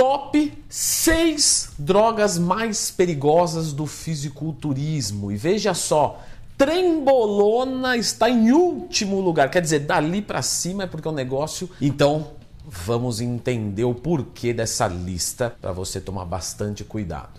top 6 drogas mais perigosas do fisiculturismo. E veja só, trembolona está em último lugar. Quer dizer, dali para cima é porque é um negócio. Então, vamos entender o porquê dessa lista para você tomar bastante cuidado.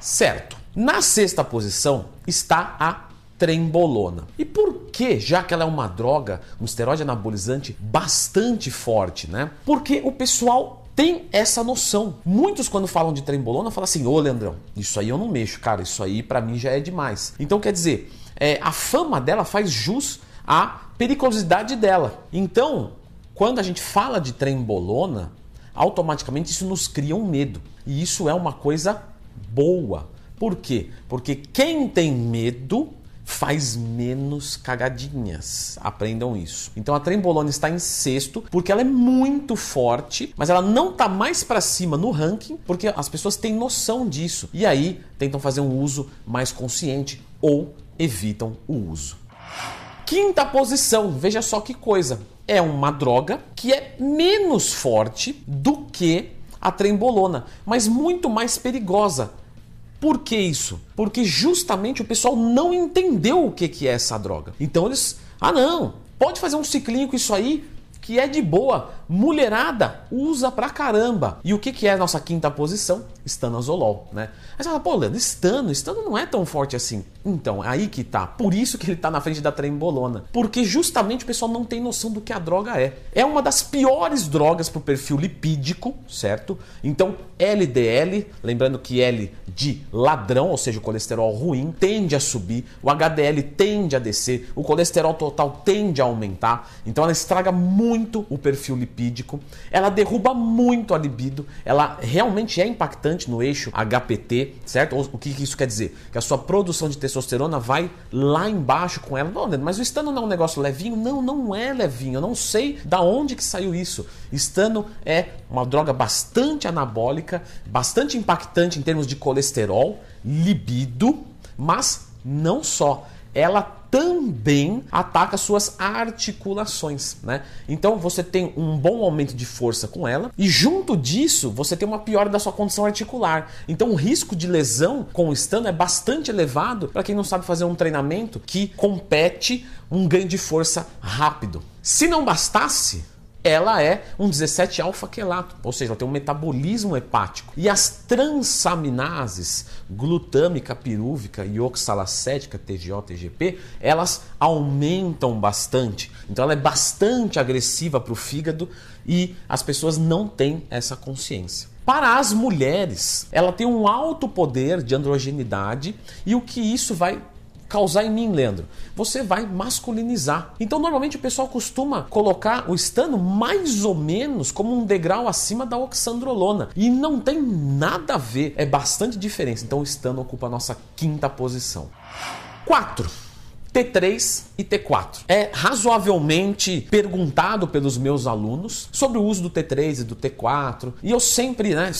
Certo. Na sexta posição está a trembolona. E por que, já que ela é uma droga, um esteroide anabolizante bastante forte, né? Porque o pessoal tem essa noção. Muitos, quando falam de trembolona, falam assim: Ô Leandrão, isso aí eu não mexo, cara, isso aí para mim já é demais. Então, quer dizer, é, a fama dela faz jus à periculosidade dela. Então, quando a gente fala de trembolona, automaticamente isso nos cria um medo. E isso é uma coisa boa. Por quê? Porque quem tem medo faz menos cagadinhas. Aprendam isso. Então a trembolona está em sexto porque ela é muito forte, mas ela não está mais para cima no ranking porque as pessoas têm noção disso e aí tentam fazer um uso mais consciente ou evitam o uso. Quinta posição, veja só que coisa. É uma droga que é menos forte do que a trembolona, mas muito mais perigosa. Por que isso? Porque justamente o pessoal não entendeu o que é essa droga. Então eles, ah não, pode fazer um ciclinho com isso aí que é de boa. Mulherada usa pra caramba. E o que, que é a nossa quinta posição? Estanazolol, né? Aí você fala, pô, Leandro, estano, estano não é tão forte assim. Então, aí que tá. Por isso que ele tá na frente da trembolona. Porque justamente o pessoal não tem noção do que a droga é. É uma das piores drogas pro perfil lipídico, certo? Então, LDL, lembrando que L de ladrão, ou seja, o colesterol ruim, tende a subir, o HDL tende a descer, o colesterol total tende a aumentar. Então, ela estraga muito o perfil lipídico, ela derruba muito a libido, ela realmente é impactante no eixo HPT, certo? O que isso quer dizer? Que a sua produção de testosterona vai lá embaixo com ela. Mas o estano não é um negócio levinho? Não, não é levinho. Eu não sei da onde que saiu isso. Estano é uma droga bastante anabólica, bastante impactante em termos de colesterol, libido, mas não só. Ela também ataca suas articulações, né? Então você tem um bom aumento de força com ela e junto disso você tem uma piora da sua condição articular. Então o risco de lesão com o estano é bastante elevado para quem não sabe fazer um treinamento que compete um ganho de força rápido. Se não bastasse, ela é um 17 alfa-quelato, ou seja, ela tem um metabolismo hepático. E as transaminases, glutâmica, pirúvica e oxalacética, TGO, TGP, elas aumentam bastante. Então ela é bastante agressiva para o fígado e as pessoas não têm essa consciência. Para as mulheres, ela tem um alto poder de androgenidade e o que isso vai causar em mim, Leandro? Você vai masculinizar. Então, normalmente o pessoal costuma colocar o estano mais ou menos como um degrau acima da oxandrolona. E não tem nada a ver, é bastante diferença. Então, o estano ocupa a nossa quinta posição. 4. T3 e T4. É razoavelmente perguntado pelos meus alunos sobre o uso do T3 e do T4. E eu sempre, né?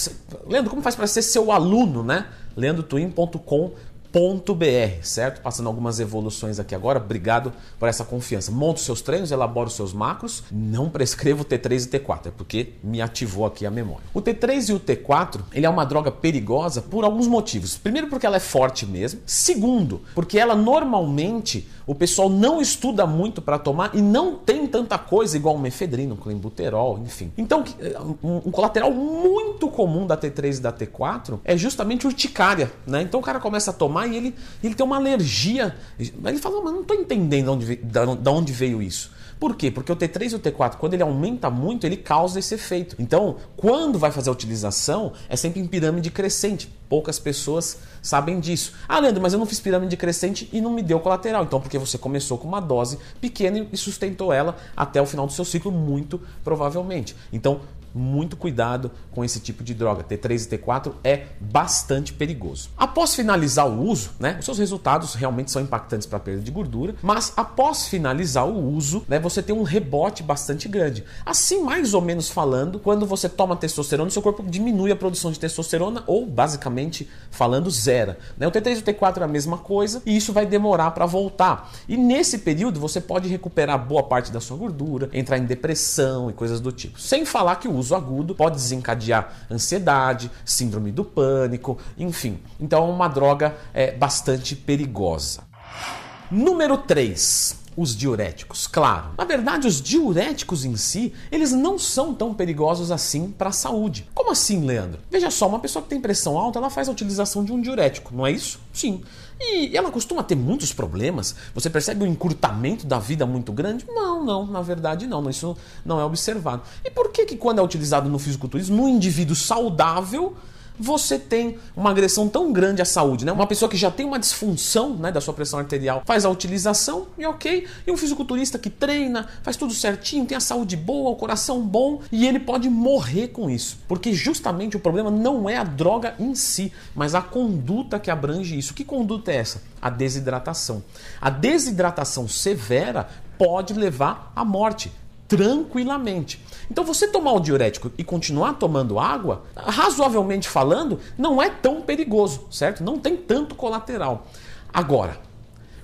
Leandro, como faz para ser seu aluno, né? leandrotwin.com br certo? Passando algumas evoluções aqui agora. Obrigado por essa confiança. Monto seus treinos, elaboro seus macros. Não prescrevo T3 e T4, é porque me ativou aqui a memória. O T3 e o T4, ele é uma droga perigosa por alguns motivos. Primeiro, porque ela é forte mesmo. Segundo, porque ela normalmente o pessoal não estuda muito para tomar e não tem tanta coisa igual um efedrina, um clenbuterol, enfim. Então, um, um colateral muito comum da T3 e da T4 é justamente urticária, né? Então o cara começa a tomar e ele, ele tem uma alergia. Ele fala, mas não estou entendendo de onde, da onde veio isso. Por quê? Porque o T3 e o T4, quando ele aumenta muito, ele causa esse efeito. Então, quando vai fazer a utilização, é sempre em pirâmide crescente. Poucas pessoas sabem disso. Ah, Leandro, mas eu não fiz pirâmide crescente e não me deu colateral. Então, porque você começou com uma dose pequena e sustentou ela até o final do seu ciclo, muito provavelmente. Então, muito cuidado com esse tipo de droga. T3 e T4 é bastante perigoso. Após finalizar o uso, né, os seus resultados realmente são impactantes para a perda de gordura, mas após finalizar o uso, né, você tem um rebote bastante grande. Assim, mais ou menos falando, quando você toma testosterona, seu corpo diminui a produção de testosterona ou, basicamente falando, zera. Né? O T3 e o T4 é a mesma coisa e isso vai demorar para voltar. E nesse período você pode recuperar boa parte da sua gordura, entrar em depressão e coisas do tipo. Sem falar que o uso agudo pode desencadear ansiedade, síndrome do pânico, enfim. Então é uma droga é, bastante perigosa. Número 3 os diuréticos. Claro, na verdade, os diuréticos em si, eles não são tão perigosos assim para a saúde. Como assim, Leandro? Veja só, uma pessoa que tem pressão alta, ela faz a utilização de um diurético, não é isso? Sim. E ela costuma ter muitos problemas? Você percebe um encurtamento da vida muito grande? Não, não, na verdade não, isso não é observado. E por que que quando é utilizado no fisiculturismo, no indivíduo saudável, você tem uma agressão tão grande à saúde, né? Uma pessoa que já tem uma disfunção né, da sua pressão arterial faz a utilização e ok. E um fisiculturista que treina, faz tudo certinho, tem a saúde boa, o coração bom e ele pode morrer com isso. Porque justamente o problema não é a droga em si, mas a conduta que abrange isso. Que conduta é essa? A desidratação. A desidratação severa pode levar à morte tranquilamente. Então, você tomar o diurético e continuar tomando água, razoavelmente falando, não é tão perigoso, certo? Não tem tanto colateral. Agora,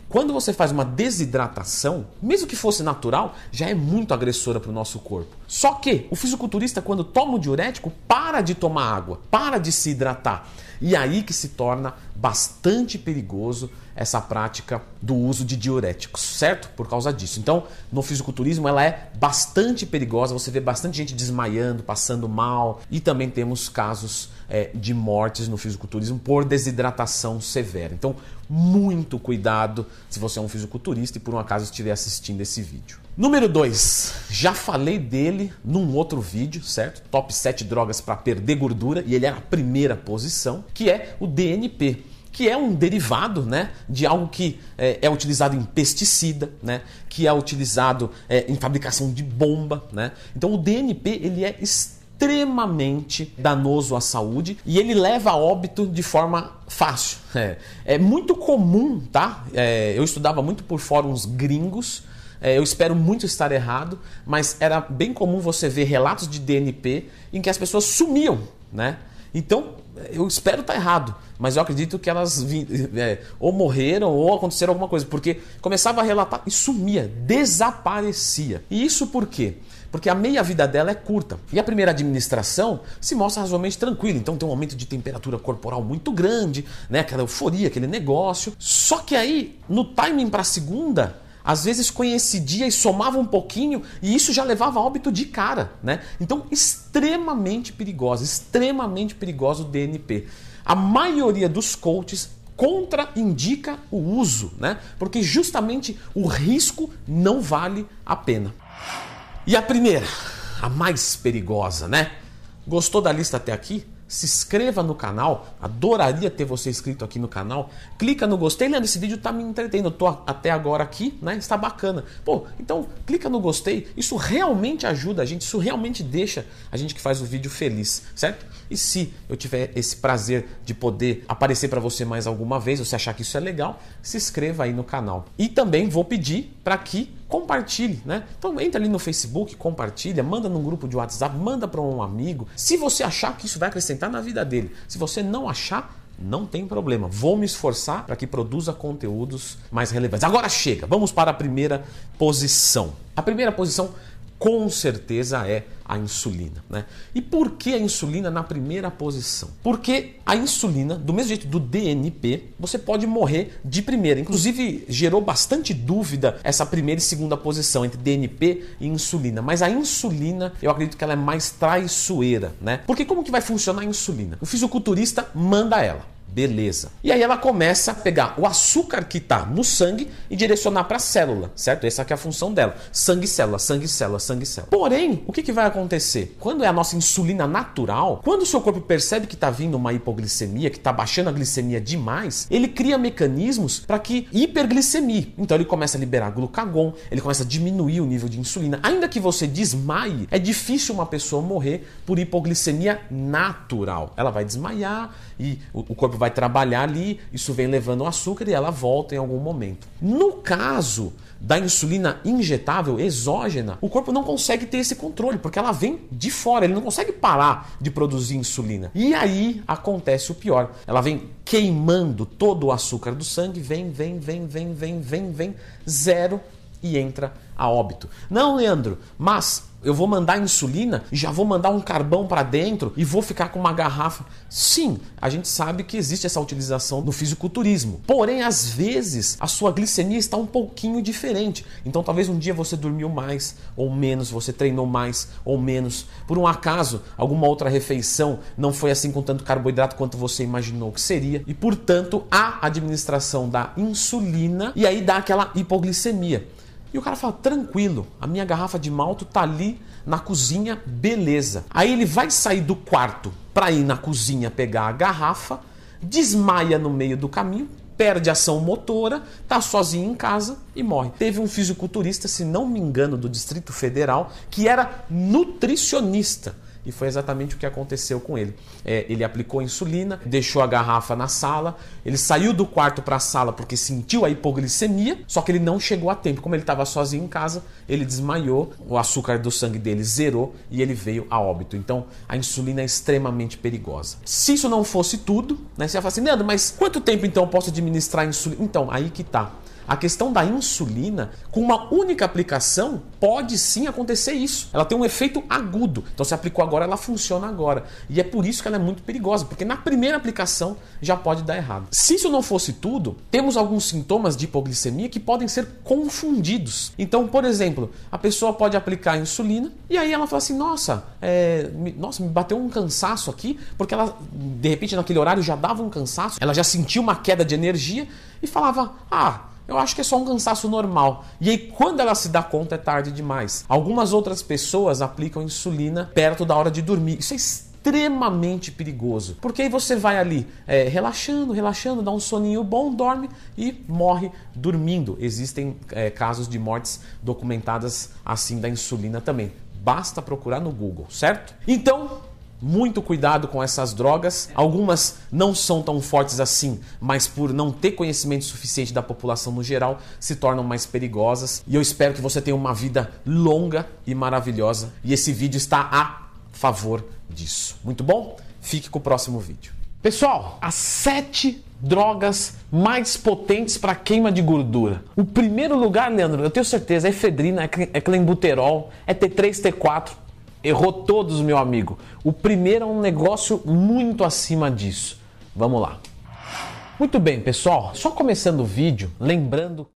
quando você faz uma desidratação, mesmo que fosse natural, já é muito agressora para o nosso corpo. Só que o fisiculturista, quando toma o diurético, para de tomar água, para de se hidratar. E aí que se torna bastante perigoso essa prática do uso de diuréticos, certo? Por causa disso. Então, no fisiculturismo ela é bastante perigosa, você vê bastante gente desmaiando, passando mal e também temos casos é, de mortes no fisiculturismo por desidratação severa. Então, muito cuidado se você é um fisiculturista e por um acaso estiver assistindo esse vídeo. Número 2, já falei dele num outro vídeo, certo? Top 7 drogas para perder gordura e ele é a primeira posição, que é o DNP que é um derivado né, de algo que é, é utilizado em pesticida, né, que é utilizado é, em fabricação de bomba. Né? Então o DNP ele é extremamente danoso à saúde e ele leva a óbito de forma fácil. É, é muito comum, tá? É, eu estudava muito por fóruns gringos. É, eu espero muito estar errado, mas era bem comum você ver relatos de DNP em que as pessoas sumiam, né? Então, eu espero estar errado, mas eu acredito que elas é, ou morreram ou aconteceram alguma coisa, porque começava a relatar e sumia, desaparecia. E isso por quê? Porque a meia-vida dela é curta. E a primeira administração se mostra razoavelmente tranquila. Então tem um aumento de temperatura corporal muito grande, né? aquela euforia, aquele negócio. Só que aí, no timing para a segunda, às vezes coincidia e somava um pouquinho e isso já levava a óbito de cara, né? Então, extremamente perigosa, extremamente perigoso o DNP. A maioria dos coaches contraindica o uso, né? Porque justamente o risco não vale a pena. E a primeira, a mais perigosa, né? Gostou da lista até aqui? Se inscreva no canal, adoraria ter você inscrito aqui no canal. Clica no gostei, Leandro, esse vídeo está me entretendo, eu tô até agora aqui, né? Está bacana. Pô, então clica no gostei, isso realmente ajuda a gente, isso realmente deixa a gente que faz o vídeo feliz, certo? E se eu tiver esse prazer de poder aparecer para você mais alguma vez, se achar que isso é legal, se inscreva aí no canal. E também vou pedir para que compartilhe, né? Então entra ali no Facebook, compartilha, manda num grupo de WhatsApp, manda para um amigo. Se você achar que isso vai acrescentar na vida dele, se você não achar, não tem problema. Vou me esforçar para que produza conteúdos mais relevantes. Agora chega, vamos para a primeira posição. A primeira posição com certeza é a insulina. Né? E por que a insulina na primeira posição? Porque a insulina, do mesmo jeito do DNP, você pode morrer de primeira. Inclusive, gerou bastante dúvida essa primeira e segunda posição entre DNP e insulina. Mas a insulina, eu acredito que ela é mais traiçoeira. Né? Porque como que vai funcionar a insulina? O fisiculturista manda ela. Beleza. E aí ela começa a pegar o açúcar que está no sangue e direcionar para a célula, certo? Essa é a função dela. Sangue, célula, sangue, célula, sangue, célula. Porém, o que, que vai acontecer? Quando é a nossa insulina natural, quando o seu corpo percebe que está vindo uma hipoglicemia, que está baixando a glicemia demais, ele cria mecanismos para que hiperglicemie. Então ele começa a liberar glucagon, ele começa a diminuir o nível de insulina. Ainda que você desmaie, é difícil uma pessoa morrer por hipoglicemia natural. Ela vai desmaiar e o corpo vai vai trabalhar ali, isso vem levando o açúcar e ela volta em algum momento. No caso da insulina injetável exógena, o corpo não consegue ter esse controle, porque ela vem de fora, ele não consegue parar de produzir insulina. E aí acontece o pior. Ela vem queimando todo o açúcar do sangue, vem, vem, vem, vem, vem, vem, vem, zero e entra a óbito. Não, Leandro, mas eu vou mandar insulina e já vou mandar um carvão para dentro e vou ficar com uma garrafa. Sim, a gente sabe que existe essa utilização no fisiculturismo. Porém, às vezes, a sua glicemia está um pouquinho diferente. Então, talvez um dia você dormiu mais ou menos, você treinou mais ou menos. Por um acaso, alguma outra refeição não foi assim com tanto carboidrato quanto você imaginou que seria. E, portanto, a administração da insulina e aí dá aquela hipoglicemia. E o cara fala: tranquilo, a minha garrafa de malto tá ali na cozinha, beleza. Aí ele vai sair do quarto para ir na cozinha pegar a garrafa, desmaia no meio do caminho, perde ação motora, tá sozinho em casa e morre. Teve um fisiculturista, se não me engano, do Distrito Federal, que era nutricionista e foi exatamente o que aconteceu com ele. É, ele aplicou insulina, deixou a garrafa na sala, ele saiu do quarto para a sala porque sentiu a hipoglicemia, só que ele não chegou a tempo. Como ele estava sozinho em casa, ele desmaiou, o açúcar do sangue dele zerou e ele veio a óbito. Então a insulina é extremamente perigosa. Se isso não fosse tudo, né, você ia falar assim, Leandro, mas quanto tempo então eu posso administrar insulina? Então, aí que tá. A questão da insulina, com uma única aplicação, pode sim acontecer isso. Ela tem um efeito agudo. Então, se aplicou agora, ela funciona agora. E é por isso que ela é muito perigosa, porque na primeira aplicação já pode dar errado. Se isso não fosse tudo, temos alguns sintomas de hipoglicemia que podem ser confundidos. Então, por exemplo, a pessoa pode aplicar insulina e aí ela fala assim: nossa, é, nossa, me bateu um cansaço aqui, porque ela, de repente, naquele horário já dava um cansaço, ela já sentiu uma queda de energia e falava: ah eu acho que é só um cansaço normal. E aí, quando ela se dá conta, é tarde demais. Algumas outras pessoas aplicam insulina perto da hora de dormir. Isso é extremamente perigoso. Porque aí você vai ali é, relaxando, relaxando, dá um soninho bom, dorme e morre dormindo. Existem é, casos de mortes documentadas assim da insulina também. Basta procurar no Google, certo? Então, muito cuidado com essas drogas. Algumas não são tão fortes assim, mas por não ter conhecimento suficiente da população no geral, se tornam mais perigosas. E eu espero que você tenha uma vida longa e maravilhosa. E esse vídeo está a favor disso. Muito bom? Fique com o próximo vídeo. Pessoal, as sete drogas mais potentes para queima de gordura. O primeiro lugar, Leandro, eu tenho certeza, é efedrina, é clenbuterol, é T3, T4 Errou todos, meu amigo. O primeiro é um negócio muito acima disso. Vamos lá. Muito bem, pessoal. Só começando o vídeo, lembrando